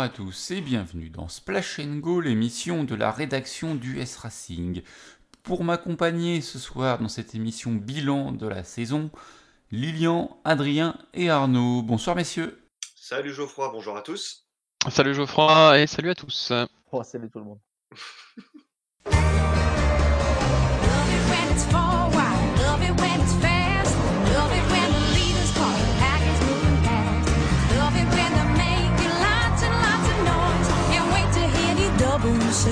Bonjour à tous et bienvenue dans Splash Go, l'émission de la rédaction du S Racing. Pour m'accompagner ce soir dans cette émission bilan de la saison, Lilian, Adrien et Arnaud. Bonsoir messieurs. Salut Geoffroy, bonjour à tous. Salut Geoffroy et salut à tous. Oh, salut tout le monde. hear the double say.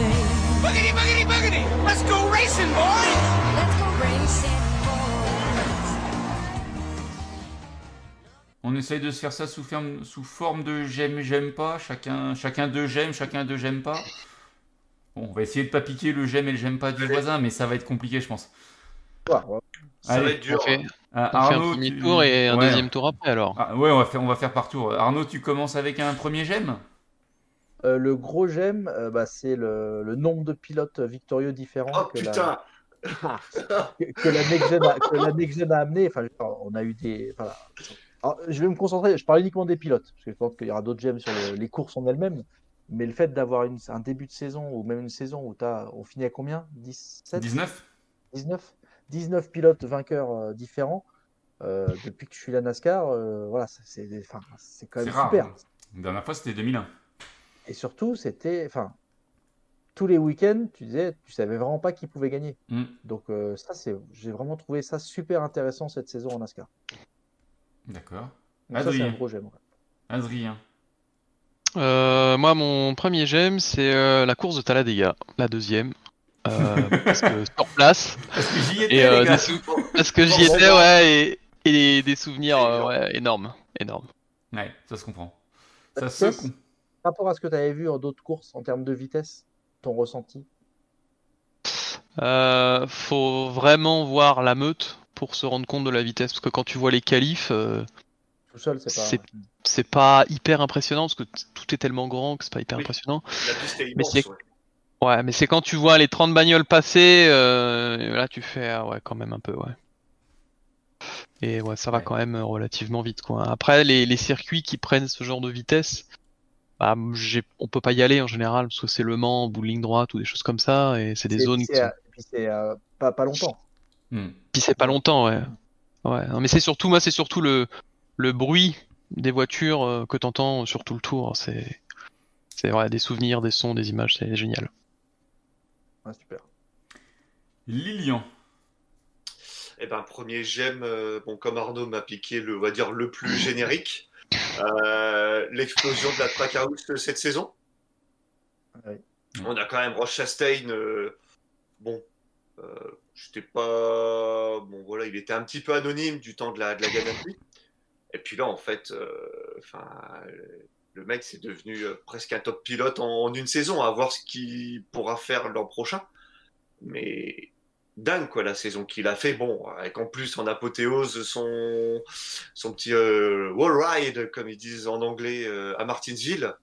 Boogity, boogity, boogity! Let's go racing, boys! Let's go racing, boys. On essaye de se faire ça sous, ferme- sous forme de j'aime, j'aime pas. Chacun, chacun de j'aime, chacun de j'aime pas. Bon, on va essayer de pas piquer le j'aime et le j'aime pas du Allez. voisin, mais ça va être compliqué, je pense. Ouais, ouais. Ça Allez, va être dur. On fait. Ah, on fait un premier tu- tour et un Ouais. deuxième tour après alors. Ah, ouais, on va, faire, on va faire par tour. Arnaud, tu commences avec un premier j'aime? Euh, le gros j'aime, euh, bah, c'est le, le nombre de pilotes victorieux différents Oh que, la, que, que la Next Gen a, que la Next Gen a amené. Enfin, je- on a eu des. voilà. Alors, je vais me concentrer, je parle uniquement des pilotes, parce que je pense qu'il y aura d'autres j'aime sur le- les courses en elles-mêmes. Mais le fait d'avoir une- un début de saison, ou même une saison où as, on finit à combien? 17 19 19 19 pilotes vainqueurs euh, différents. euh, depuis que je suis la NASCAR, euh, voilà, c'est enfin, c'est quand même super. hein. La dernière fois, c'était 2001. Et surtout, c'était, enfin, tous les week-ends, tu disais, tu savais vraiment pas qui pouvait gagner. Hmm. Donc euh, ça, c'est, j'ai vraiment trouvé ça super intéressant cette saison en NASCAR. D'accord. Donc ça, c'est un Adrien. gros j'aime. Adrien. Euh, moi, mon premier j'aime, c'est euh, la course de Talladega, la deuxième. Euh, parce que sur place, Parce que j'y étais, et euh, sou- parce que j'y étais, ouais, et, et des, des souvenirs euh, ouais, énormes, énormes. Ouais, ça se comprend. Ça se vitesse, com- Par rapport à ce que tu avais vu en d'autres courses en termes de vitesse, ton ressenti? Euh, faut vraiment voir la meute pour se rendre compte de la vitesse, parce que quand tu vois les qualifs, euh, Tout seul, c'est pas. C'est- c'est pas hyper impressionnant, parce que tout est tellement grand que c'est pas hyper Oui. impressionnant. La piste est Mais ouais. Ouais, mais c'est quand tu vois les 30 bagnoles passer, euh, là tu fais ah ouais quand même un peu ouais. Et ouais, ça va Ouais. quand même euh, relativement vite quoi. Après les, les circuits qui prennent ce genre de vitesse, bah, on peut pas y aller en général parce que c'est Le Mans, bout de ligne droite ou des choses comme ça et c'est des C'est- zones qui c'est, sont... euh, puis c'est euh, pas, pas longtemps. Hmm. Puis c'est pas longtemps ouais. Ouais, non, mais c'est surtout moi c'est surtout le le bruit des voitures euh, que t'entends sur tout le tour, c'est c'est vrai des souvenirs, des sons, des images, c'est génial. Ouais, super. Lilian. Eh ben, premier j'aime, euh, bon, comme Arnaud m'a piqué le, on va dire, le plus générique, l'explosion de la Trackhouse cette saison. On a quand même Roche Chastain, euh, bon, euh, j'étais pas, bon voilà, il était un petit peu anonyme du temps de la, de la. Et puis là, en fait, euh, enfin, le mec c'est devenu euh, presque un top pilote en, en une saison, à voir ce qu'il pourra faire l'an prochain. Mais dingue quoi la saison qu'il a fait. Bon, avec en plus en apothéose son son petit euh, wall ride comme ils disent en anglais euh, à Martinsville.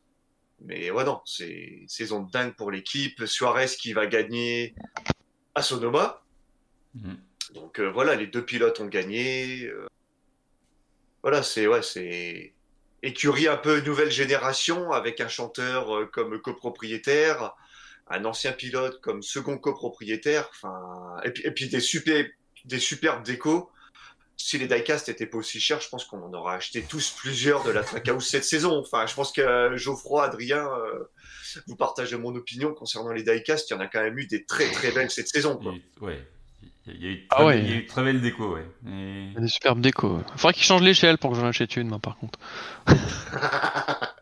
Mais ouais non, c'est saison dingue pour l'équipe. Suarez qui va gagner à Sonoma. Hmm. Donc euh, voilà, les deux pilotes ont gagné. voilà, c'est ouais, c'est écurie un peu nouvelle génération avec un chanteur comme copropriétaire, un ancien pilote comme second copropriétaire. Enfin, et puis, et puis des super, des superbes décos. Si les diecast n'étaient pas aussi chers, je pense qu'on en aurait acheté tous plusieurs de la Trackhouse cette saison. Enfin, je pense que euh, Geoffroy, Adrien, euh, vous partagez mon opinion concernant les diecast. Il y en a quand même eu des très très belles cette saison. Quoi. Et- ouais. Il y a eu de Ah très, ouais. il y a eu de très belle déco, ouais. Et- Il y a des superbes décos. Faudrait qu'ils changent l'échelle pour que j'en achète une, moi, par contre.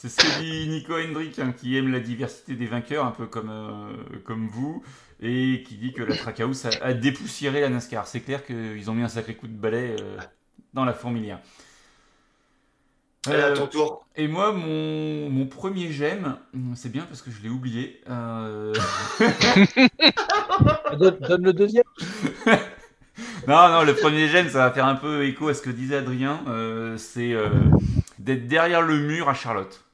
C'est ce que dit Nico Hendrick, hein, qui aime la diversité des vainqueurs, un peu comme, euh, comme vous, et qui dit que la Trackhouse a, a dépoussiéré la NASCAR. C'est clair qu'ils ont mis un sacré coup de balai euh, dans la fourmilière. Allez, à Euh, ton tour. et moi, mon, mon premier j'aime, c'est bien parce que je l'ai oublié. euh, Donne, donne le deuxième. Non, non, le premier j'aime, ça va faire un peu écho à ce que disait Adrien. euh, c'est euh, d'être derrière le mur à Charlotte.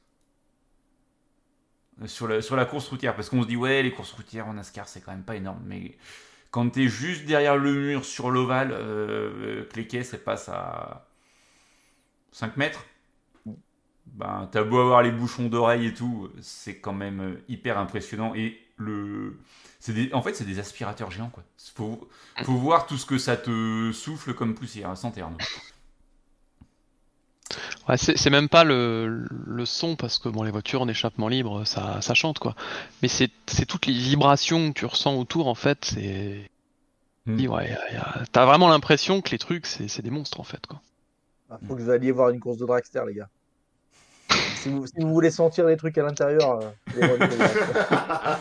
Sur la, course routière. Parce qu'on se dit, ouais, les courses routières en NASCAR, c'est quand même pas énorme. Mais quand t'es juste derrière le mur sur l'ovale, euh, que les caisses elles passent à 5 mètres, ben, t'as beau avoir les bouchons d'oreilles et tout, c'est quand même euh, hyper impressionnant. Et le. Des... En fait, c'est des aspirateurs géants, quoi. Faut... faut voir tout ce que ça te souffle comme poussière, sans terme. Ouais, c'est c'est même pas le, le son parce que bon les voitures en échappement libre ça, ça chante quoi. Mais c'est c'est toutes les vibrations que tu ressens autour en fait. C'est Hmm. Oui, ouais, y a- y a- t'as vraiment l'impression que les trucs c'est c'est des monstres en fait quoi. Ah, faut que vous alliez voir une course de dragster, les gars. Si vous, si vous voulez sentir les trucs à l'intérieur, euh.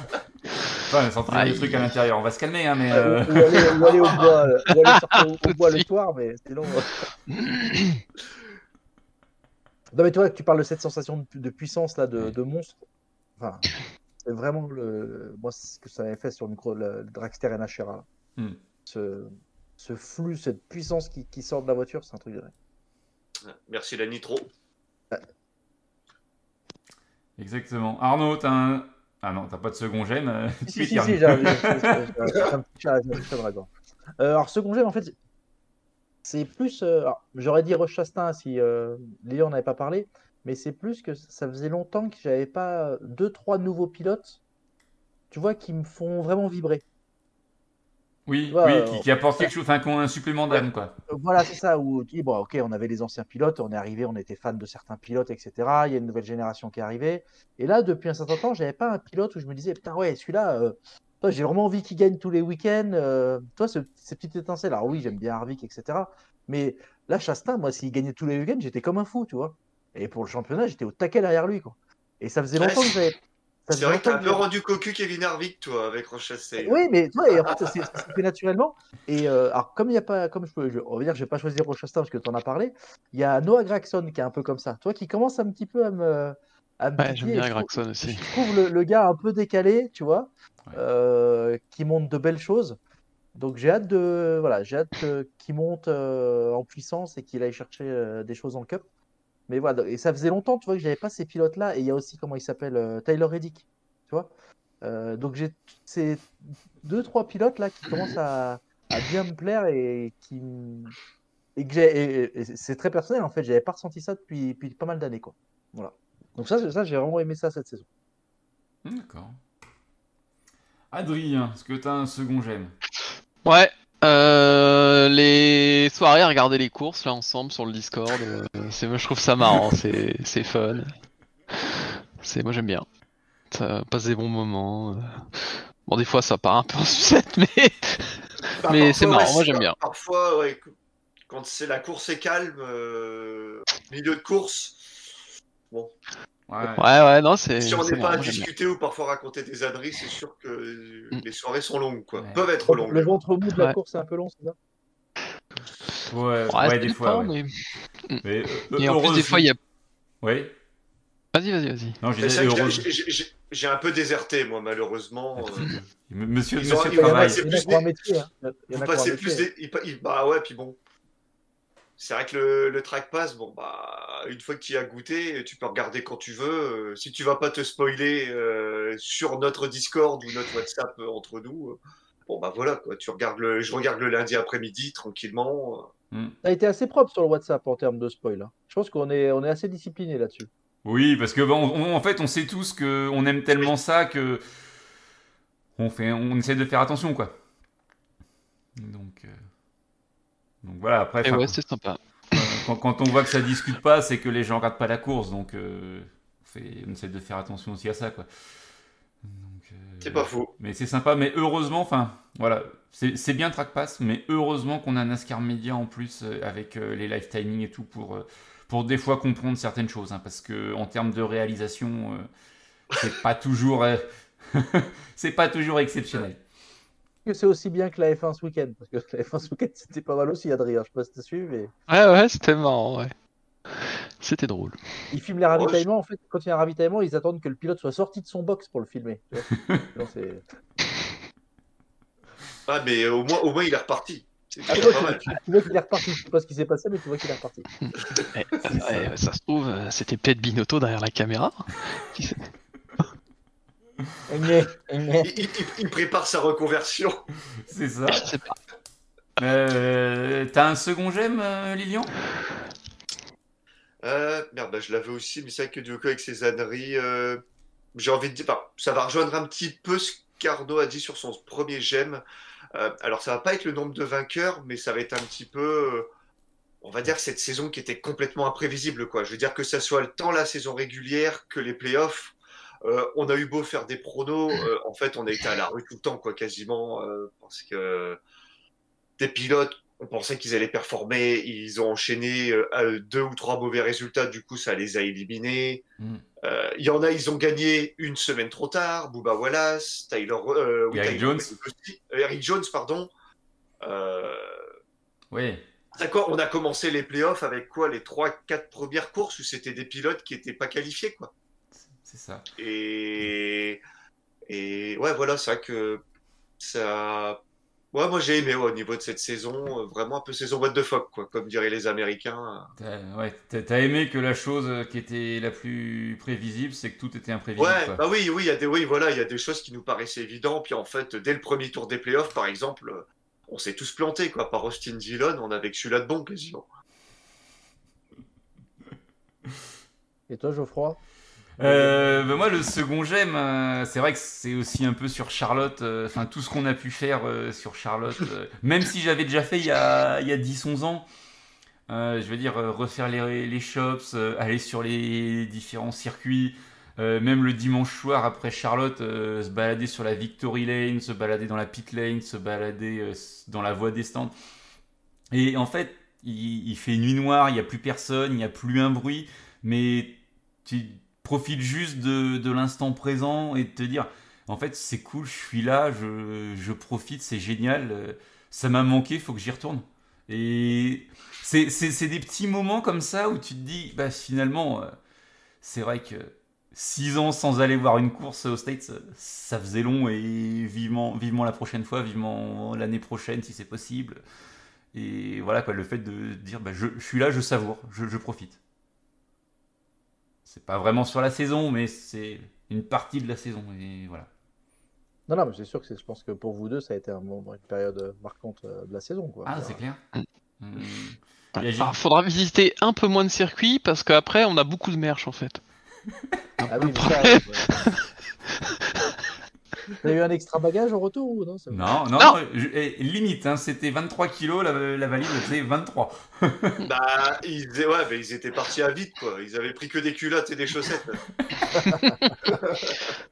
Enfin, sentir Ah, des il- trucs à l'intérieur, on va se calmer, hein, mais. ou, euh, ou aller, ou aller au bois, euh, ou aller sortir au, bois le soir, mais sinon. euh. Non, mais toi, tu parles de cette sensation de, de puissance là, de, de monstre. Enfin, c'est vraiment le, moi c'est ce que ça avait fait sur le, micro, le, le dragster NHRA. là. Hmm. Ce, ce flux, cette puissance qui, qui sort de la voiture, c'est un truc de. Merci la nitro. Exactement. Arnaud, t'as un. Ah non, t'as pas de second gemme. euh, Si, si, si, si, j'ai un- j'ai j'ai j'ai. Euh, alors, second gemme, en fait, c'est plus. euh, J'aurais dit Chastain si euh, Léon n'avait pas parlé, mais c'est plus que ça faisait longtemps que j'avais pas deux, trois nouveaux pilotes, tu vois, qui me font vraiment vibrer. Oui, oui, euh, qui, qui apporte quelque chose, enfin, qui ont un supplément d'âme, quoi. Voilà, c'est ça, où tu dis, bon, ok, on avait les anciens pilotes, on est arrivé, on était fan de certains pilotes, etc. Il y a une nouvelle génération qui est arrivée. Et là, depuis un certain temps, j'avais pas un pilote où je me disais, putain, ouais, celui-là, toi, j'ai vraiment envie qu'il gagne tous les week-ends. euh, toi, ce, ces petites étincelles. Alors oui, j'aime bien Harvick, etc. Mais là, Chastain, moi, s'il gagnait tous les week-ends, j'étais comme un fou, tu vois. Et pour le championnat, j'étais au taquet derrière lui, quoi. Et ça faisait Ouais, longtemps que c'est- j'avais. ça C'est vrai que t'as un peu rendu cocu Kevin Harvick, toi, avec Rochester. oui, mais et en fait, ça s'est ça s'est fait naturellement. Et euh, alors, comme il y a pas, comme je peux, je, on va dire, que je vais pas choisir Rochester parce que tu en as parlé. Il y a Noah Gregson qui est un peu comme ça. Toi, qui commence un petit peu à me, à me Ouais, j'aime bien Gregson aussi. Je trouve le, le gars un peu décalé, tu vois, Ouais. euh, qui monte de belles choses. Donc j'ai hâte de, voilà, j'ai hâte euh, qu'il monte euh, en puissance et qu'il aille chercher des choses en cup. Mais voilà, et ça faisait longtemps, tu vois, que j'avais pas ces pilotes-là. Et il y a aussi comment il s'appelle, Tyler Reddick, tu vois. Euh, donc j'ai ces deux trois pilotes là qui commencent à, à bien me plaire et qui et que j'ai et- et- c'est très personnel en fait j'avais pas ressenti ça depuis, depuis pas mal d'années quoi voilà donc ça ça j'ai vraiment aimé ça cette saison D'accord. Adrien, est-ce que t'as un second gemme? Ouais. Euh, les soirées à regarder les courses là ensemble sur le Discord, euh, c'est moi je trouve ça marrant, c'est c'est fun. C'est moi j'aime bien. Ça passe des bons moments. euh. Bon des fois ça part un peu en sucette mais Bah, Mais c'est marrant, moi, j'aime bien. Parfois, ouais, quand c'est la course est calme, euh, milieu de course, bon, Ouais. ouais ouais non c'est si on n'est pas à discuter ou parfois raconter des âneries, c'est sûr que Mm. les soirées sont longues, quoi. Ouais. Peuvent être le longues. ventre mou de la Ouais. course c'est un peu long c'est ça Ouais, Ouais, des fois. ouais. mais- Mais, euh, Et en plus des fois il y a. Oui. Vas-y vas-y vas-y. Non, j'ai- un peu déserté, moi, malheureusement. euh, Monsieur, monsieur il y en a plus hein. il y en Vous a plus Bah ouais, puis bon. C'est vrai que le, le track pass, bon bah, une fois que tu y as goûté, tu peux regarder quand tu veux. Euh, Si tu vas pas te spoiler euh, sur notre Discord ou notre WhatsApp euh, entre nous, euh, bon bah voilà quoi. Tu regardes le, je regarde le lundi après-midi tranquillement. Hmm. ça a été assez propre sur le WhatsApp en termes de spoil hein. je pense qu'on est on est assez discipliné là-dessus Oui, parce que bon, on- en fait, on sait tous que on aime tellement ça que on fait, on essaie de faire attention, quoi. Donc, euh, donc voilà. Après, Et enfin, ouais c'est sympa. quand, quand on voit que ça discute pas, c'est que les gens regardent pas la course, donc euh, on, fait- on essaie de faire attention aussi à ça, quoi. Euh, C'est pas faux. Mais c'est sympa, mais heureusement, enfin, voilà, c'est bien Track Pass, mais heureusement qu'on a NASCAR Media en plus euh, avec euh, les live timing et tout pour, euh, pour des fois comprendre certaines choses, hein, parce que en termes de réalisation, euh, c'est pas toujours, euh, c'est pas toujours exceptionnel. Que c'est aussi bien que la F1 ce week-end parce que la F1 ce week-end c'était pas mal aussi Adrien je sais pas si t'as suivi mais Ouais ouais c'était marrant ouais. C'était drôle. ils filment les ravitaillements en fait quand il y a un ravitaillement ils attendent que le pilote soit sorti de son box pour le filmer vois. Ah mais au moins, au moins il est reparti. C'est Ah, tu, tu- tu vois qu'il est reparti. Je sais pas ce qui s'est passé, mais tu vois qu'il est reparti. Eh, ça se trouve euh, c'était peut-être Binotto derrière la caméra. Qui sait Aigné, aigné. Il, il- il- il prépare sa reconversion. C'est ça. Je sais pas. Euh, T'as un second gemme, euh, Lilian? Euh, merde, bah, je l'avais aussi, mais c'est vrai que du coup, avec ses âneries, euh, j'ai envie de dire, ça va rejoindre un petit peu ce qu'Arnaud a dit sur son premier gemme. Euh, alors, ça va pas être le nombre de vainqueurs, mais ça va être un petit peu, euh, on va dire, cette saison qui était complètement imprévisible, quoi. Je veux dire que ça soit le temps la saison régulière que les playoffs. Euh, on a eu beau faire des pronos, euh, en fait, on a été à la rue tout le temps, quoi, quasiment, euh, parce que des pilotes, on pensait qu'ils allaient performer, ils ont enchaîné euh, deux ou trois mauvais résultats, du coup, ça les a éliminés. Mm. Euh, Il y en a, ils ont gagné une semaine trop tard. Booba Wallace, Tyler, euh, oui, Eric Tyler Jones. Eric Jones, pardon. Oui. D'accord, on a commencé les playoffs avec quoi Les trois, quatre premières courses où c'était des pilotes qui n'étaient pas qualifiés, quoi. C'est ça. Et, et ouais, voilà, c'est vrai que ça. Ouais, moi j'ai aimé ouais, au niveau de cette saison, euh, vraiment un peu saison what the fuck, quoi, comme diraient les Américains. T'as ouais, t'as- t'as aimé que la chose euh, qui était la plus prévisible, c'est que tout était imprévisible. Ouais, quoi. bah oui, oui, il y a des, oui, voilà, il y a des choses qui nous paraissaient évidentes. Puis en fait, dès le premier tour des playoffs, par exemple, euh, on s'est tous plantés, quoi. Par Austin Dillon, on avait que celui-là de bon, quasiment. Et toi, Geoffroy? Euh, bah moi, le second j'aime, euh, c'est vrai que c'est aussi un peu sur Charlotte, euh, enfin tout ce qu'on a pu faire euh, sur Charlotte, même si j'avais déjà fait il y a, il y a 10-11 ans, je veux dire, refaire les, les shops, aller sur les différents circuits, même le dimanche soir après Charlotte, se balader sur la Victory Lane, se balader dans la pit lane, se balader dans la voie des stands. Et en fait, il, il fait nuit noire, il n'y a plus personne, il n'y a plus un bruit, mais tu profites juste de, de l'instant présent et de te dire, en fait, c'est cool, je suis là, je, je profite, c'est génial, euh, ça m'a manqué, faut que j'y retourne. Et c'est des petits moments comme ça où tu te dis, bah finalement, euh, c'est vrai que 6 ans sans aller voir une course aux States, euh, ça faisait long et vivement, vivement la prochaine fois, vivement l'année prochaine si c'est possible. Et voilà quoi, le fait de dire, bah, je, je suis là, je savoure, je, je profite. C'est pas vraiment sur la saison, mais c'est une partie de la saison. Et voilà. Non, non, mais c'est sûr que c'est- je pense que pour vous deux, ça a été un moment, une période euh, marquante euh, de la saison. Quoi. Ah, c'est clair. Mm. Hum. Il faudra visiter un peu moins de circuits parce qu'après on a beaucoup de merch en fait. Ah oui, ça, ouais. T'as eu un extra bagage au retour ou non ça Non, non, Non. je- eh, limite, hein, c'était 23 kilos, la, la valise faisait 23. Bah, ils, ouais, mais ils étaient partis à vite, quoi. Ils avaient pris que des culottes et des chaussettes.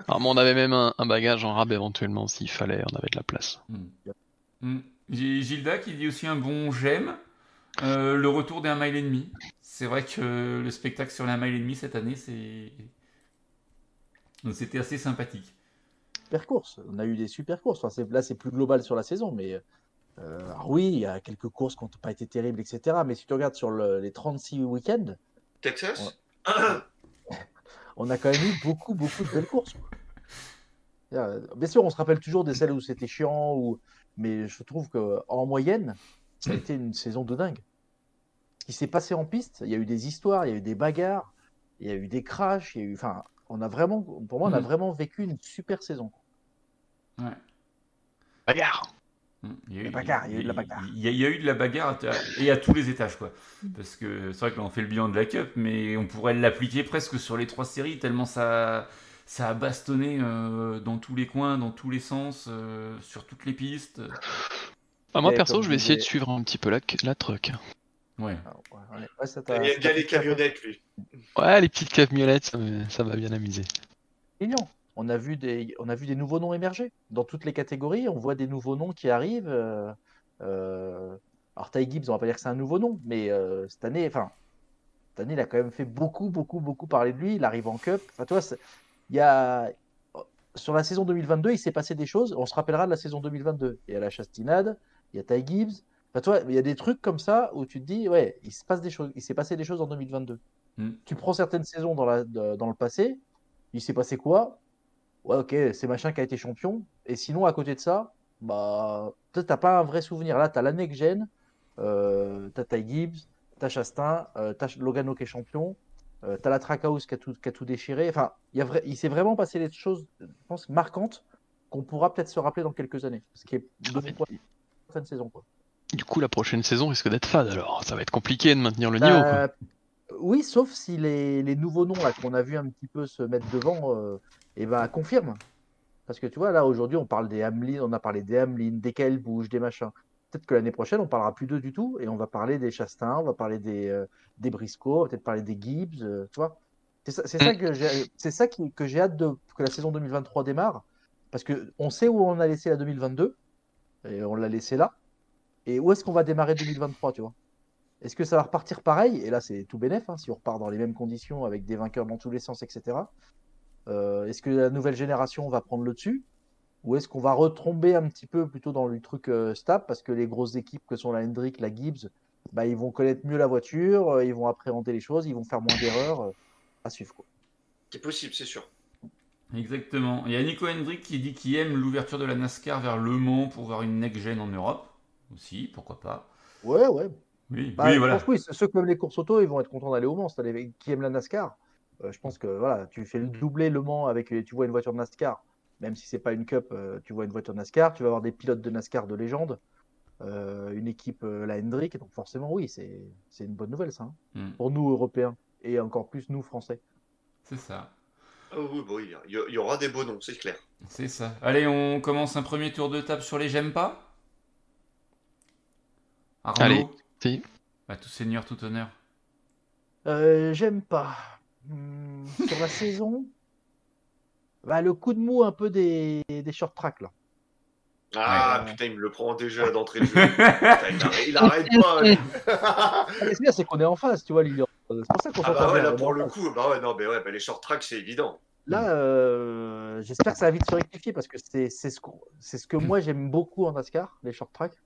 Alors, moi, on avait même un, un bagage en rab éventuellement s'il fallait, on avait de la place. J'ai Gilda qui dit aussi un bon j'aime. Euh, le retour d'un mile et demi. C'est vrai que le spectacle sur la mile et demi cette année, c'est. C'était assez sympathique. Super courses. On a eu des super courses. Enfin, c'est- là, c'est plus global sur la saison, mais euh, alors oui, il y a quelques courses qui n'ont pas été terribles, etc. Mais si tu regardes sur le- les 36 week-ends, Texas? on a quand même eu beaucoup, beaucoup de belles courses. Euh, Bien sûr, on se rappelle toujours des celles où c'était chiant, ou... mais je trouve qu'en moyenne, ça a été une saison de dingue. Ce qui s'est passé en piste, il y a eu des histoires, il y a eu des bagarres, il y a eu des crashs, il y a eu... enfin, on a vraiment, pour moi, on a Mhm. vraiment vécu une super saison. Ouais. Bagarre Hum, Il y a La eu, bagarre, il y a eu de la bagarre. Il y a, il y a eu de la bagarre à- et à tous les étages, quoi. Parce que c'est vrai que là, on fait le bilan de la Cup, mais on pourrait l'appliquer presque sur les trois séries, tellement ça, ça a bastonné euh, dans tous les coins, dans tous les sens, euh, sur toutes les pistes. Ah, Moi Et perso, je vais essayer de suivre un petit peu la, la truck. Ouais. Ah, ouais, ouais. Ouais, ça t'a- Il aime bien les camionnettes, lui. Ouais, les petites camionnettes, ça m'a bien amusé. Mignon. On a vu des, on a vu des nouveaux noms émerger dans toutes les catégories. On voit des nouveaux noms qui arrivent. euh, euh, alors Ty Gibbs, on va pas dire que c'est un nouveau nom, mais euh, cette année, enfin, cette année, il a quand même fait beaucoup, beaucoup, beaucoup parler de lui. Il arrive en Cup. Enfin, toi, il y a sur la saison 2022, il s'est passé des choses. On se rappellera de la saison 2022. Il y a la Chastinade, il y a Ty Gibbs. Enfin, toi, il y a des trucs comme ça où tu te dis, ouais, il se passe des choses. Il s'est passé des choses en 2022. Mm. Tu prends certaines saisons dans, la, de- dans le passé, il s'est passé quoi? Ouais, ok, c'est machin qui a été champion. Et sinon, à côté de ça, bah, peut-être t'as pas un vrai souvenir. Là, t'as la next gen, euh, t'as Ty Gibbs, t'as Chastain, euh, t'as Logano qui est champion, euh, t'as la Trackhouse qui a tout, qui a tout déchiré. Enfin, il, y a vrai, il s'est vraiment passé des choses, je pense, marquantes qu'on pourra peut-être se rappeler dans quelques années. Ce qui est de point de fin de saison. Quoi. Du coup, la prochaine saison risque d'être fade alors. Ça va être compliqué de maintenir le niveau. quoi. Euh, Oui, sauf si les, les nouveaux noms qu'on a vu un petit peu se mettre devant, euh, eh ben, confirment. Parce que tu vois, là aujourd'hui, on parle des Hamlin, on a parlé des Hamlin, des Kyle Busch, des machins. Peut-être que l'année prochaine, on parlera plus d'eux du tout et on va parler des Chastain, on va parler des, euh, des Briscoe, on va peut-être parler des Gibbs, euh, tu vois. C'est ça, ça que j'ai, ça qui- que j'ai hâte de, que la saison 2023 démarre. Parce que on sait où on a laissé la 2022 et on l'a laissé là. Et où est-ce qu'on va démarrer 2023, tu vois? Est-ce que ça va repartir pareil? Et là, c'est tout bénef, hein, si on repart dans les mêmes conditions avec des vainqueurs dans tous les sens, etc. Euh, est-ce que la nouvelle génération va prendre le dessus? Ou est-ce qu'on va retomber un petit peu plutôt dans le truc euh, stable? Parce que les grosses équipes que sont la Hendrick, la Gibbs, bah, ils vont connaître mieux la voiture, euh, ils vont appréhender les choses, ils vont faire moins d'erreurs euh, à suivre. Quoi. C'est possible, c'est sûr. Exactement. Il y a Nico Hendrick qui dit qu'il aime l'ouverture de la NASCAR vers Le Mans pour voir une next-gen en Europe. Aussi, pourquoi pas. Ouais, ouais. Oui, Bah, oui voilà. pense oui, ceux qui aiment les courses auto, ils vont être contents d'aller au Mans. Qui aiment la NASCAR. Euh, je pense que voilà, tu fais le doublé Le Mans avec, tu vois une voiture de NASCAR, même si c'est pas une Cup, euh, tu vois une voiture de NASCAR, tu vas avoir des pilotes de NASCAR de légende, euh, une équipe, la Hendrick, donc forcément oui, c'est c'est une bonne nouvelle ça, hein, Hmm, pour nous Européens et encore plus nous Français. c'est ça. Ah oui, bon, il y, il y aura des beaux noms, c'est clair. C'est ça. Allez, on commence un premier tour de table sur les j'aime pas. Arnaud. Allez, si. Bah, tout seigneur, tout honneur. Euh, J'aime pas. Hmm, sur la saison, bah, le coup de mou un peu des, des short tracks là. Ah Ouais. putain, il me le prend déjà d'entrée de jeu. Putain, il, arrête, il arrête pas. c'est bien, c'est qu'on est en face, tu vois, Lilian. C'est pour ça qu'on Ah bah ouais, là pour le coup, bah ouais, non, mais ouais, bah les short tracks, c'est évident. Là, euh, j'espère que ça va vite se rectifier parce que c'est c'est ce, c'est ce que moi j'aime beaucoup en NASCAR, les short tracks.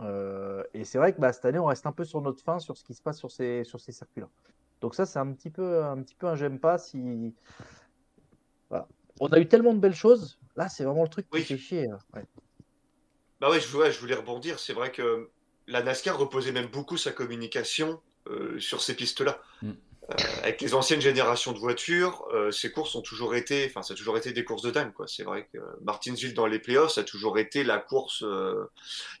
Euh, et c'est vrai que bah, cette année, on reste un peu sur notre fin sur ce qui se passe sur ces, sur ces circuits-là. Donc ça, c'est un petit peu un, petit peu un j'aime pas si. Voilà. On a eu tellement de belles choses. Là, c'est vraiment le truc qui Oui. fait chier. Ouais. Bah ouais, je, ouais, je voulais rebondir. C'est vrai que la NASCAR reposait même beaucoup sa communication euh, sur ces pistes-là. Mm. Euh, avec les anciennes générations de voitures, euh, ces courses ont toujours été, enfin, ça a toujours été des courses de dingue, quoi. C'est vrai que Martinsville dans les playoffs, ça a toujours été la course. Euh...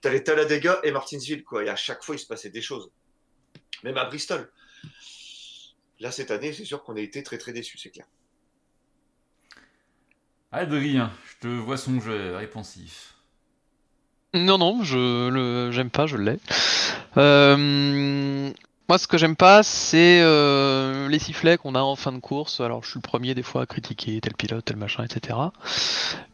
T'avais Talladega et Martinsville, quoi. Et à chaque fois, il se passait des choses. Même à Bristol. Là, cette année, c'est sûr qu'on a été très très déçus, c'est clair. Adrien, je te vois songeur, répensif. Non, non, je le j'aime pas, je l'ai. Euh, moi, ce que j'aime pas, c'est euh, les sifflets qu'on a en fin de course. Alors, je suis le premier des fois à critiquer tel pilote, tel machin, etc.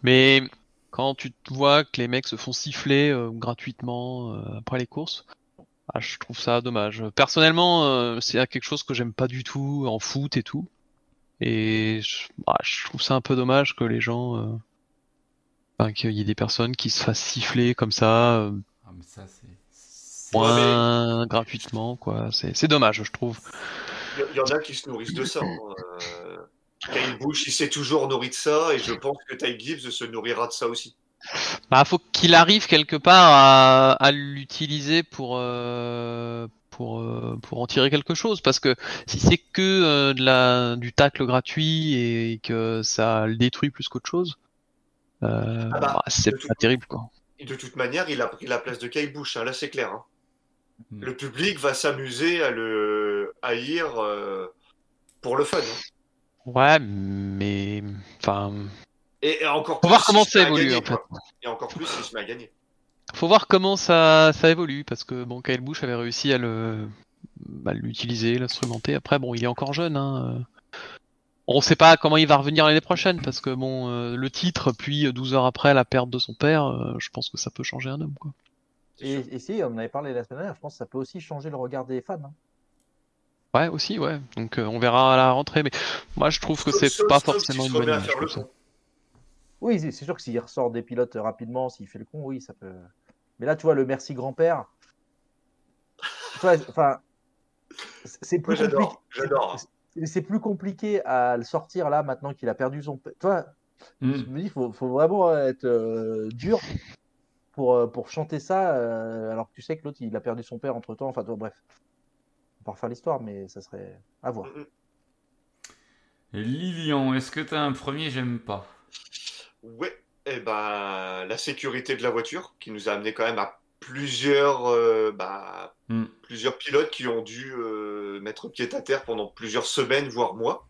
Mais quand tu te vois que les mecs se font siffler euh, gratuitement euh, après les courses, ah, je trouve ça dommage. Personnellement, euh, c'est quelque chose que j'aime pas du tout en foot et tout. Et je, bah, je trouve ça un peu dommage que les gens, euh, enfin, qu'il y ait des personnes qui se fassent siffler comme ça, euh, Ah, mais ça, c'est. c'est- moins gratuitement, quoi. C'est c'est dommage, je trouve. Il y- il y, en a qui se nourrissent de ça. hein. Euh, Kyle Busch, il s'est toujours nourri de ça, et je pense que Ty Gibbs se nourrira de ça aussi. Bah, faut qu'il arrive quelque part à, à l'utiliser pour, euh, pour, euh, pour en tirer quelque chose. Parce que si c'est que euh, de la, du tacle gratuit et que ça le détruit plus qu'autre chose, euh, Ah bah, bah, c'est pas terrible, quoi. De toute manière, il a pris la place de Kyle Busch, hein, là c'est clair. hein. Mm. Le public va s'amuser à le haïr euh, pour le fun. hein. Ouais, mais enfin, Et, et encore faut plus voir comment ça évolue gagner, en fait. quoi. Et encore plus s'il se met à gagner. Faut voir comment ça, ça évolue parce que bon, Kyle Busch avait réussi à le, à l'utiliser, l'instrumenter. Après, bon, il est encore jeune. Hein. euh. On sait pas comment il va revenir l'année prochaine parce que bon, euh, le titre, puis 12 heures après la perte de son père, euh, je pense que ça peut changer un homme, quoi. Et, si, on en avait parlé la semaine dernière, je pense que ça peut aussi changer le regard des fans. hein. Ouais, aussi, ouais. Donc euh, on verra à la rentrée, mais moi je trouve que c'est pas forcément une bonne remet Oui, c'est sûr que s'il ressort des pilotes rapidement, s'il fait le con, oui, ça peut. Mais là, tu vois, le merci grand-père. Tu enfin, c'est- plus compliqué. j'adore. c'est- C'est plus compliqué à le sortir là maintenant qu'il a perdu son. père. Tu vois, Mm. je me dis, faut, faut vraiment être euh, dur pour, euh, pour chanter ça, euh, alors que tu sais que l'autre il a perdu son père entre temps. Enfin, toi, bref, on va refaire l'histoire, mais ça serait à voir. Mm, mm. Et Lilian, est-ce que t'as un premier? J'aime pas Ouais, et ben la sécurité de la voiture qui nous a amené quand même à plusieurs, euh, bah, Hmm. plusieurs pilotes qui ont dû euh, mettre pied à terre pendant plusieurs semaines, voire mois.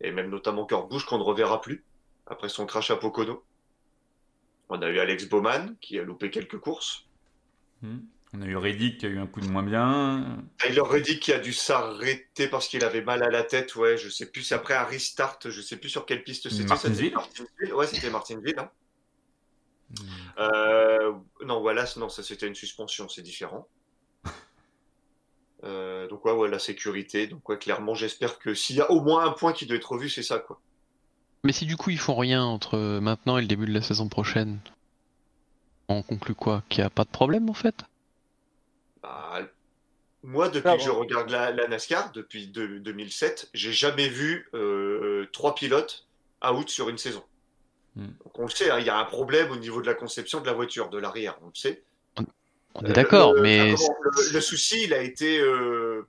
Et même notamment Kurt Busch qu'on ne reverra plus après son crash à Pocono. On a eu Alex Bowman qui a loupé quelques courses. Hmm. On a eu Reddick qui a eu un coup de moins bien. Tyler Reddick qui a dû s'arrêter parce qu'il avait mal à la tête, ouais, je sais plus, c'est après un restart, je sais plus sur quelle piste c'était. Martinsville Martinsville Ouais, c'était Martinsville. hein. Hmm. Euh, non, Wallace, non, ça c'était une suspension, c'est différent. Euh, donc ouais, ouais, la sécurité. Donc ouais, clairement, j'espère que s'il y a au moins un point qui doit être revu, c'est ça, quoi. Mais si du coup ils font rien entre maintenant et le début de la saison prochaine, on conclut quoi? Qu'il n'y a pas de problème en fait? Bah, moi, depuis Ah, que je regarde la, la NASCAR, depuis de- 2007, j'ai jamais vu euh, trois pilotes out sur une saison. Hmm. Donc on le sait, hein, il y a un problème au niveau de la conception de la voiture, de l'arrière, on le sait. On est d'accord, Le- mais le, le souci, il a été. euh,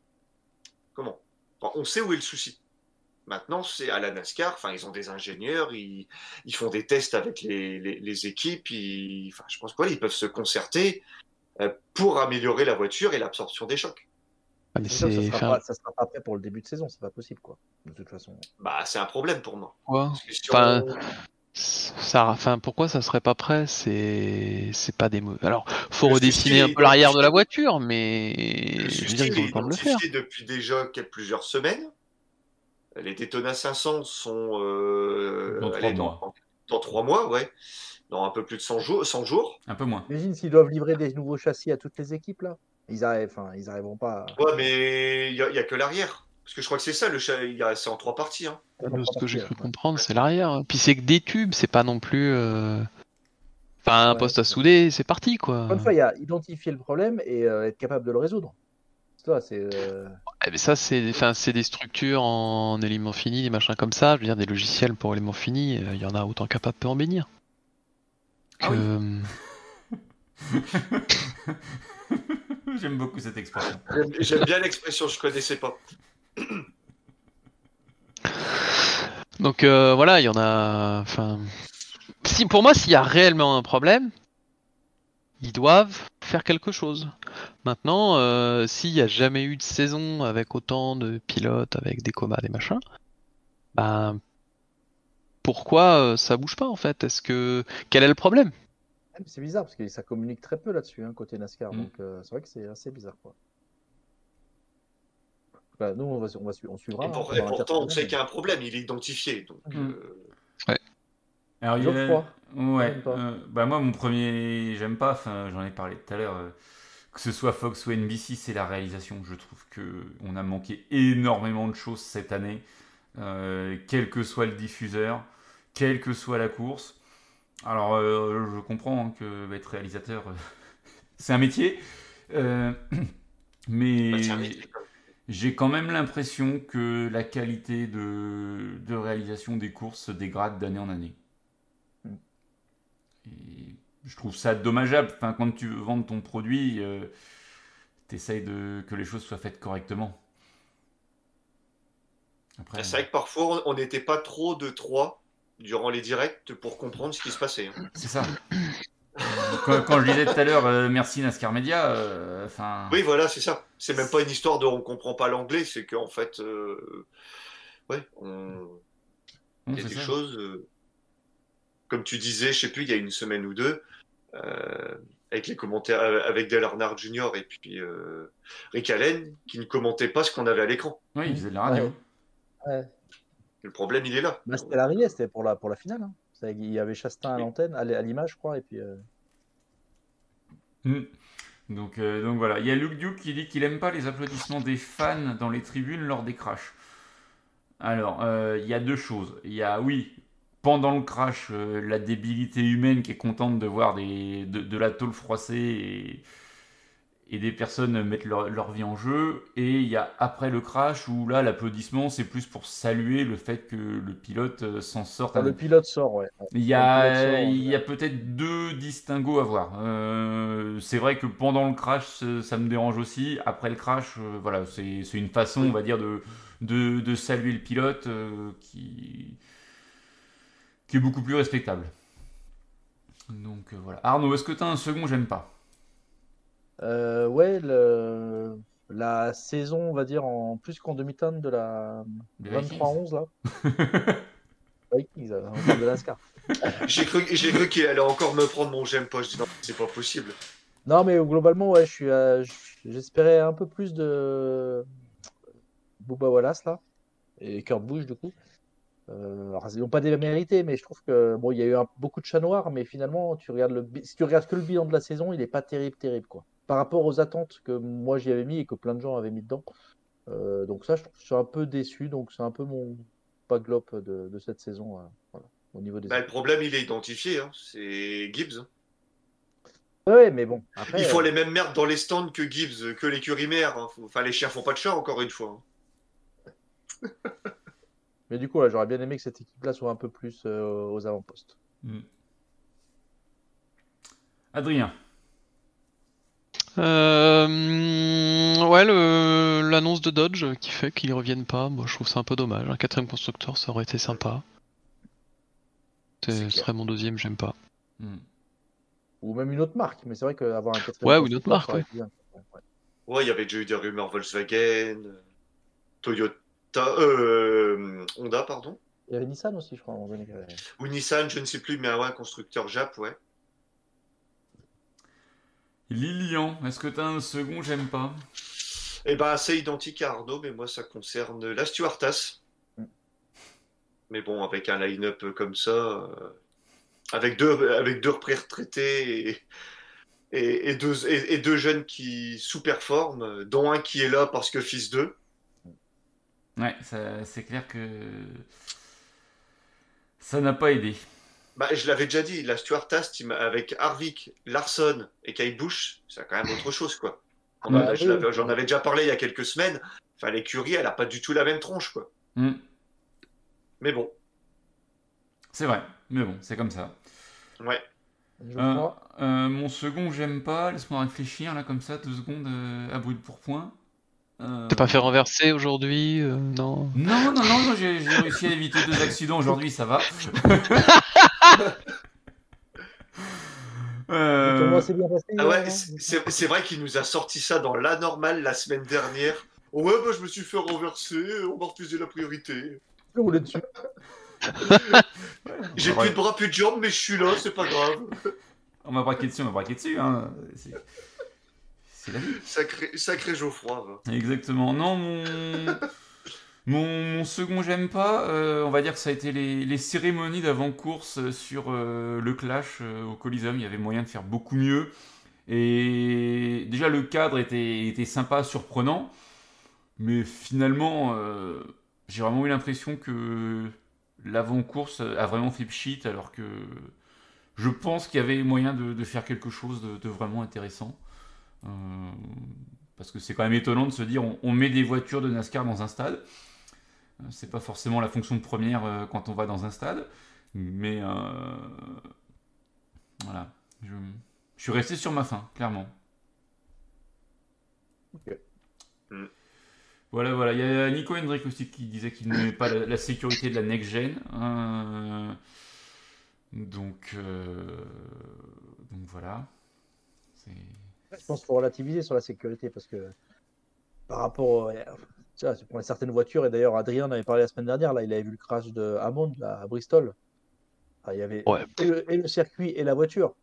comment? Enfin, On sait où est le souci. Maintenant, c'est à la NASCAR. Enfin, ils ont des ingénieurs, ils, ils font des tests avec les, les- les équipes. Ils, enfin, je pense qu'ils peuvent se concerter euh, pour améliorer la voiture et l'absorption des chocs. Ah, mais ça c'est sera, pas, ça sera pas prêt pour le début de saison, c'est pas possible quoi. De toute façon. Bah, c'est un problème pour moi. que si Enfin, on- ça, enfin, pourquoi ça serait pas prêt? C'est, c'est pas des mots. Alors, faut Le redessiner un peu l'arrière de la voiture, mais Le je veux dire, ils ont est le temps de le faire. identifié depuis déjà quelques- plusieurs semaines. Les Daytona 500 sont euh, Dans trois allez, mois. Dans, dans trois mois, ouais. Dans un peu plus de 100 jours. 100 jours. Un peu moins. Imagine s'ils doivent livrer des nouveaux châssis à toutes les équipes là. Ils arrivent, enfin, ils arriveront pas. À... Ouais, mais il n'y a, il y a que l'arrière. Parce que je crois que c'est ça, le c'est en trois parties. Hein. Ce que j'ai cru Ouais. comprendre, c'est l'arrière. Puis c'est que des tubes, c'est pas non plus. euh, Enfin, un Ouais. poste à souder, c'est parti quoi. Une fois, il y a identifier le problème et euh, être capable de le résoudre. C'est toi, c'est. euh, mais ça, c'est, enfin, c'est des structures en éléments finis, des machins comme ça. Je veux dire, des logiciels pour éléments finis, euh, il y en a autant capable peut en bénir. Ah oui. J'aime beaucoup cette expression. J'aime- J'aime bien l'expression, je connaissais pas. Donc euh, voilà, il y en a. Enfin, si pour moi, s'il y a réellement un problème, ils doivent faire quelque chose. Maintenant, euh, s'il n'y a jamais eu de saison avec autant de pilotes, avec des comas, des machins, ben pourquoi euh, ça bouge pas en fait? Est-ce que quel est le problème? Même, C'est bizarre parce que ça communique très peu là-dessus, hein, côté NASCAR. Mm. Donc euh, c'est vrai que c'est assez bizarre. Quoi. Bah, nous, on, va, on, va su- on suivra. Et, hein, pour- pendant et pourtant, on sait qu'il y a un problème, il est identifié. Donc, Mm. euh, Alors, il y a- Ouais, euh, bah moi mon premier, j'aime pas, enfin j'en ai parlé tout à l'heure, que ce soit Fox ou NBC, c'est la réalisation. Je trouve que on a manqué énormément de choses cette année, euh, quel que soit le diffuseur, quelle que soit la course. Alors euh, je comprends hein, que être réalisateur, euh, c'est un métier, mais bah, j'ai quand même l'impression que la qualité de, de réalisation des courses se dégrade d'année en année. Et je trouve ça dommageable. Enfin, quand tu veux vendre ton produit, euh, t'essayes de que les choses soient faites correctement. Après, C'est vrai que parfois, on n'était pas trop de trois durant les directs pour comprendre ce qui se passait. hein. c'est ça. quand, quand je disais tout à l'heure, euh, merci NASCAR Media, euh, Oui, voilà, c'est ça. C'est même pas une histoire de on comprend pas l'anglais, c'est qu'en fait, euh, ouais, on, il y a c'est des ça. choses, euh, comme tu disais, je sais plus, il y a une semaine ou deux, euh, avec les commentaires, euh, avec Dale Earnhardt Jr. et puis euh, Rick Allen, qui ne commentaient pas ce qu'on avait à l'écran. Oui, ils faisaient de la radio. Ouais. Ouais. Le problème, il est là. Bah, c'était l'arrivée, c'était pour la, pour la finale. hein. Il y avait Chastain à l'antenne, à l'image, je crois. Et puis, euh, Mm. Donc, euh, donc voilà, il y a Luke Duke qui dit qu'il aime pas les applaudissements des fans dans les tribunes lors des crashs. Alors, euh, il y a deux choses. Il y a, oui, pendant le crash, euh, la débilité humaine qui est contente de voir des, de, de la tôle froissée et, et des personnes mettre leur, leur vie en jeu. Et il y a après le crash où là, l'applaudissement, c'est plus pour saluer le fait que le pilote euh, s'en sorte. quand le pilote sort, ouais. Il y a, pilote sort, il y a peut-être deux distinguos à voir. Euh, c'est vrai que pendant le crash, ça- me dérange aussi. Après le crash, euh, voilà, c'est c'est une façon, on va dire, de, de, de saluer le pilote euh, qui, qui est beaucoup plus respectable. Donc voilà. Arnaud, est-ce que tu as un second? J'aime pas. Euh, ouais, le... la saison, on va dire, en plus qu'en demi-teinte de la Des 23-11, là. Vikings, euh, de l'ASCAR. J'ai cru, cru qu'elle allait encore me prendre mon j'aime pas. Je dis non, c'est pas possible. Non, mais globalement, ouais, je suis, à- j'espérais un peu plus de Booba Wallace, là, et Kurt Busch, du coup. Euh, alors, ils n'ont pas démérité, mais je trouve que bon, il y a eu un- beaucoup de chats noirs, mais finalement, tu regardes le, bi- si tu regardes que le bilan de la saison, il n'est pas terrible, terrible, quoi. Par rapport aux attentes que moi j'y avais mis et que plein de gens avaient mis dedans. Euh, donc ça, je, suis un peu déçu, donc c'est un peu mon paglop de, de cette saison, euh, voilà, au niveau des. Bah, le problème, il est identifié. Hein. C'est Gibbs. hein. Ouais, mais bon, après. Il faut euh, les mêmes merdes dans les stands que Gibbs, que l'écurie mère. hein. Enfin, les chiens font pas de chat, encore une fois. hein. Mais du coup, j'aurais bien aimé que cette équipe-là soit un peu plus euh, aux avant-postes. Hmm. Adrien. Euh, ouais, l'annonce de Dodge qui fait qu'ils reviennent pas, moi je trouve ça un peu dommage. Un quatrième constructeur, ça aurait été sympa. Ce serait mon deuxième, j'aime pas. Hmm. Ou même une autre marque, mais c'est vrai qu'avoir un quatrième Ouais, ou une autre constructeur, marque, bien. Ouais, ouais. Ouais, il y avait déjà eu des rumeurs Volkswagen, Toyota, euh, Honda, pardon. Il y avait Nissan aussi, je crois. Ou Nissan, je ne sais plus, mais ouais, un constructeur Jap, ouais. Lilian, est-ce que t'as un second? J'aime pas. Eh ben, c'est identique à Arnaud, mais moi, ça concerne la. Mm. Mais bon, avec un line-up comme ça, euh, avec deux, avec deux retraités et, et, et deux, et, deux jeunes qui sous-performent, dont un qui est là parce que fils d'eux. Ouais, c'est clair que ça n'a pas aidé. Bah, je l'avais déjà dit, la Stewardess team avec Harvick, Larson et Kyle Busch, c'est quand même autre chose, quoi. On en a- Bah, je oui. l'avais- J'en avais déjà parlé il y a quelques semaines. Enfin, l'écurie, elle a pas du tout la même tronche, quoi. Hmm. Mais bon, C'est vrai, mais bon, c'est comme ça. ouais. Euh, euh, mon second, j'aime pas. Laisse-moi réfléchir là comme ça, deux secondes euh, à brûle pour point. Euh, T'es pas fait renverser aujourd'hui euh, Non? Non, non, non, non, j'ai j'ai réussi à éviter deux accidents aujourd'hui, ça va. Euh. Ah ouais, non c'est vrai qu'il nous a sorti ça dans la normale la semaine dernière. Ouais, bah je me suis fait renverser, on m'a refusé la priorité. Je roulais dessus. J'ai plus de bras, plus de jambes, mais je suis là, c'est pas grave. On m'a braqué dessus, on m'a braqué dessus. Hein. C'est c'est la vie. Sacré, sacré Geoffroy. va. Exactement. Non, mon, mon, second, j'aime pas. euh, on va dire que ça a été les, cérémonies d'avant-course sur euh, le clash euh, au Coliseum. Il y avait moyen de faire beaucoup mieux. Et déjà, le cadre était, sympa, surprenant. Mais finalement, euh, j'ai vraiment eu l'impression que l'avant-course a vraiment fait pchit, alors que je pense qu'il y avait moyen de, faire quelque chose de, vraiment intéressant. Euh, parce que c'est quand même étonnant de se dire on met des voitures de NASCAR dans un stade. C'est pas forcément la fonction de première euh, quand on va dans un stade, mais euh, voilà, je, je suis resté sur ma faim, clairement. Ok. Mm. Voilà, voilà. Il y a Nico Hendrick aussi qui disait qu'il n'aimait pas la, la sécurité de la next-gen. Euh, donc, euh, donc voilà. C'est- Je pense qu'il faut relativiser sur la sécurité parce que par rapport au- tu vois, pour certaines voitures, et d'ailleurs Adrien en avait parlé la semaine dernière, là, il avait vu le crash de Hammond là, à Bristol. Il y avait Ouais. et, le, et le circuit et la voiture.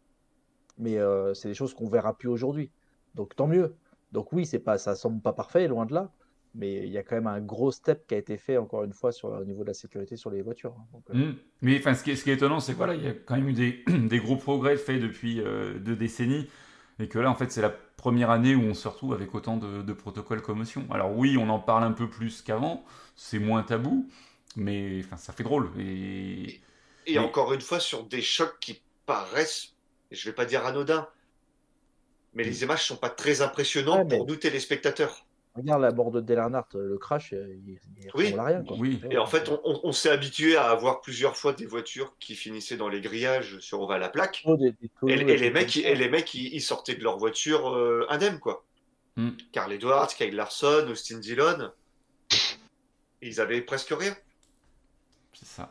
Mais euh, c'est des choses qu'on verra plus aujourd'hui. Donc tant mieux. Donc oui, c'est pas, ça semble pas parfait, loin de là. Mais il y a quand même un gros step qui a été fait, encore une fois, sur, au niveau de la sécurité sur les voitures. hein. Donc, euh, Mm. Mais enfin, ce qui est, ce qui est étonnant, c'est que voilà, il y a quand même eu des, des gros progrès faits depuis euh, deux décennies, et que là, en fait, c'est la première année où on se retrouve avec autant de, de protocoles commotion. Alors oui, on en parle un peu plus qu'avant, c'est moins tabou, mais enfin, ça fait drôle. Et encore une fois, sur des chocs qui paraissent, je vais pas dire anodins, mais les images sont pas très impressionnantes mais- pour nous téléspectateurs. Regarde la mort de Dale Earnhardt, le crash, euh, il, il Oui. rien. Quoi. Oui. Et en fait, on, on- on s'est habitué à avoir plusieurs fois des voitures qui finissaient dans les grillages sur Oval à plaque. Oh, des- des Et, les mecs, et les mecs, ils, ils sortaient de leur voiture euh, indemne, quoi. Mm. Carl Edwards, Kyle Larson, Austin Dillon, ils avaient presque rien. c'est ça.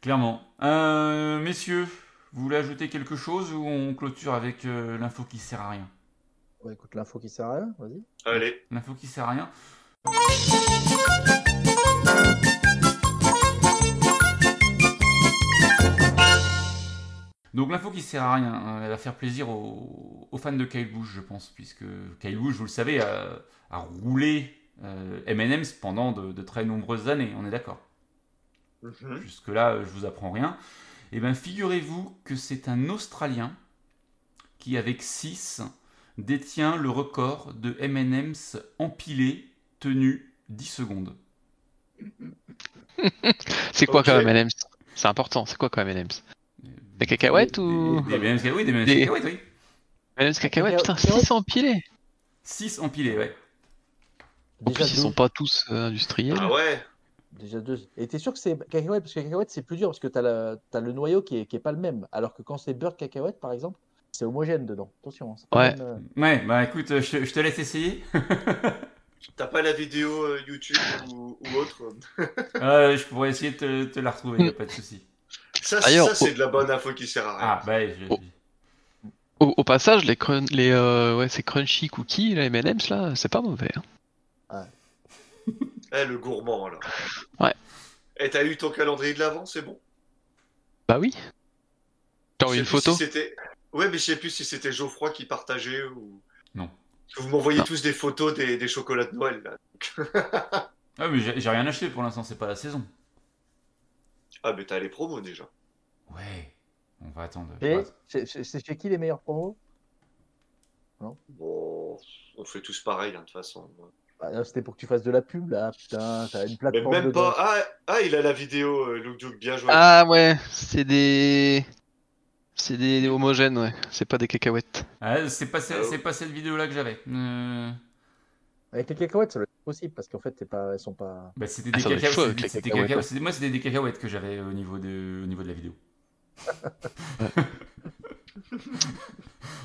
Clairement. Euh, messieurs, Vous voulez ajouter quelque chose ou on clôture avec euh, l'info qui sert à rien? Écoute, l'info qui sert à rien, vas-y. Allez. L'info qui sert à rien. Donc l'info qui sert à rien, hein, elle va faire plaisir aux, aux fans de Kyle Busch, je pense, puisque Kyle Busch, vous le savez, a, a roulé euh, M&M's pendant de, de très nombreuses années, on est d'accord? Mhm. Jusque-là, euh, je vous apprends rien. Eh bien, figurez-vous que c'est un Australien qui, avec 6, détient le record de M&M's empilés tenus 10 secondes. C'est quoi Ok. quand même M&M's? C'est important, c'est quoi quand même M&M's? Des cacahuètes ou Des M&M's, oui, des M&M's Des- cacahuètes, oui. M&M's cacahuètes, putain, Cacahuètes. 600 empilés 6 empilés, ouais. En Déjà plus, ils sont pas tous euh, industriels. Ah ouais. Déjà deux. Et t'es sûr que c'est cacahuète Parce que cacahuète, c'est plus dur parce que t'as la... as le noyau qui est... qui est pas le même. Alors que quand c'est beurre cacahuète, par exemple, c'est homogène dedans. Attention. hein, Ouais. même, euh, Ouais, bah écoute, euh, je, te- je te laisse essayer. T'as pas la vidéo euh, YouTube ou, ou autre? Euh, je pourrais essayer de te, te la retrouver, y a pas de souci. Ça, ça c'est de la bonne info qui sert à rien. Ah, bah, je- Oh. Au, au passage, les, crun- les euh, ouais, ces crunchy cookies, les M&M's là, c'est pas mauvais. hein. Eh, le gourmand, là. Ouais. Et t'as eu ton calendrier de l'avant, c'est bon? Bah oui. T'as envoyé Je une photo? si Ouais, mais je sais plus si c'était Geoffroy qui partageait ou. Non. Vous m'envoyez Non. tous des photos des, des chocolats de Noël, là. Ah, mais j'ai rien acheté pour l'instant, c'est pas la saison. Ah, mais t'as les promos déjà. Ouais, on va attendre. C'est chez qui les meilleurs promos? Bon, on fait tous pareil, hein, de toute façon. Bah, C'était pour que tu fasses de la pub, là. Putain, t'as une Mais plateforme même dedans. pas. Ah, ah, il a la vidéo, euh, Luke Duke, bien joué. Ah ouais, c'est des... C'est des homogènes, ouais. C'est pas des cacahuètes. Ah, c'est pas, ce- Ah, c'est pas cette vidéo-là que j'avais. Euh, Avec les cacahuètes, ça doit être possible parce qu'en fait, t'es pas... elles sont pas. Bah, c'était Ah, des cacahuètes. chaud des Moi, c'était des cacahuètes que j'avais au niveau de, au niveau de la vidéo.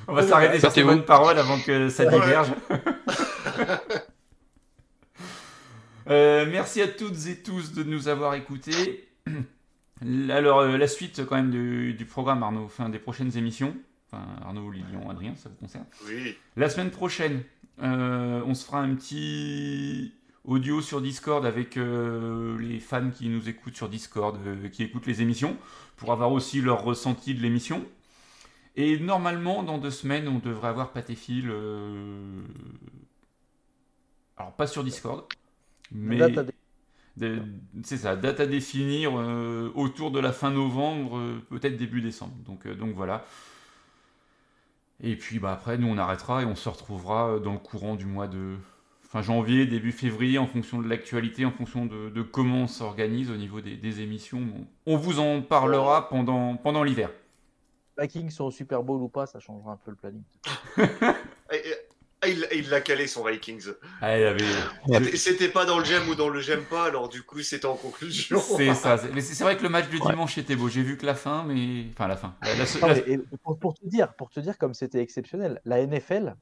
On va s'arrêter sur ces c'est bonnes paroles avant que ça diverge. Euh, merci à toutes et tous de nous avoir écoutés. Alors, euh, la suite quand même du, du programme, Arnaud, enfin des prochaines émissions. Enfin, Arnaud, Lilian, Adrien, ça vous concerne. Oui. La semaine prochaine, euh, on se fera un petit audio sur Discord avec euh, les fans qui nous écoutent sur Discord, euh, qui écoutent les émissions, pour avoir aussi leur ressenti de l'émission. Et normalement, dans deux semaines, on devrait avoir Pâté Phil. euh, Alors, pas sur Discord, mais. C'est ça, date à définir euh, autour de la fin novembre, euh, peut-être début décembre. Donc, euh, donc voilà. Et puis bah, après, nous on arrêtera et on se retrouvera dans le courant du mois de fin janvier, début février, en fonction de l'actualité, en fonction de, de comment on s'organise au niveau des, des émissions. Bon, on vous en parlera pendant, pendant l'hiver. Vikings sont au Super Bowl ou pas, ça changera un peu le planning. Ah, ah, il il l'a calé son Vikings. Ah, il avait- C'était- C'était pas dans le j'aime ou dans le j'aime pas, alors du coup c'était en conclusion. C'est ça. c'est- Mais c'est c'est vrai que le match de Ouais. dimanche était beau. J'ai vu que la fin, mais. Enfin, la fin. La- la- Non, la- mais, et pour, pour te dire, pour te dire comme c'était exceptionnel, la NFL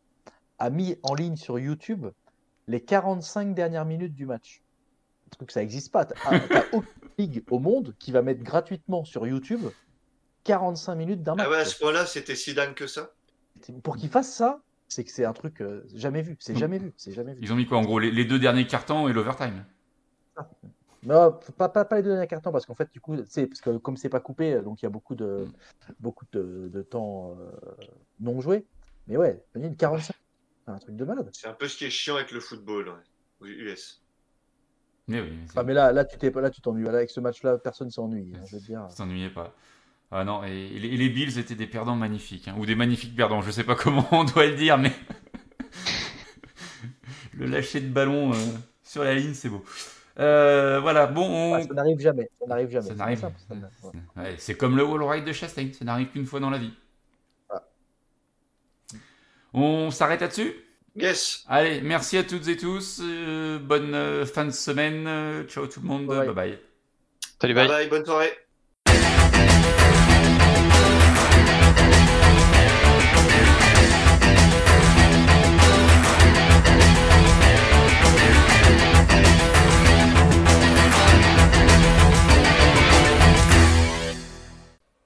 a mis en ligne sur YouTube les 45 dernières minutes du match. Un truc ça n'existe pas. T'as t'as aucune ligue au monde qui va mettre gratuitement sur YouTube 45 minutes d'un match. Ah ouais, à ce point-là, c'était si dingue que ça? Pour qu'ils fassent ça, c'est que c'est un truc euh, jamais vu. C'est jamais vu. C'est jamais vu. Ils ont mis quoi en gros les, les deux derniers cartons et l'overtime. Non, pas, pas, pas les deux derniers cartons parce qu'en fait, du coup, c'est parce que comme c'est pas coupé, donc il y a beaucoup de beaucoup de, de temps euh, non joué. Mais ouais, une 45, c'est un truc de malade. C'est un peu ce qui est chiant avec le football, ouais. US. Mais oui, c'est- Ah, mais là, là, tu t'es là, tu t'ennuies. Là, avec ce match-là, personne s'ennuie. hein, je veux te dire. Vous t'ennuyez pas. Ah non, et, et les, et les Bills étaient des perdants magnifiques, hein, ou des magnifiques perdants, je sais pas comment on doit le dire, mais le lâcher de ballon euh, sur la ligne, c'est beau. Euh, voilà, bon, on- ça n'arrive jamais. Ça n'arrive jamais. ça c'est n'arrive. simple, ça n'arrive- ouais. Ouais, c'est comme le wall ride de Chastain, ça n'arrive qu'une fois dans la vie. On s'arrête là-dessus? Yes. Allez, merci à toutes et tous, euh, bonne euh, fin de semaine, ciao tout le monde, Bye. bye bye. Salut, Bye bye. bye, bonne soirée.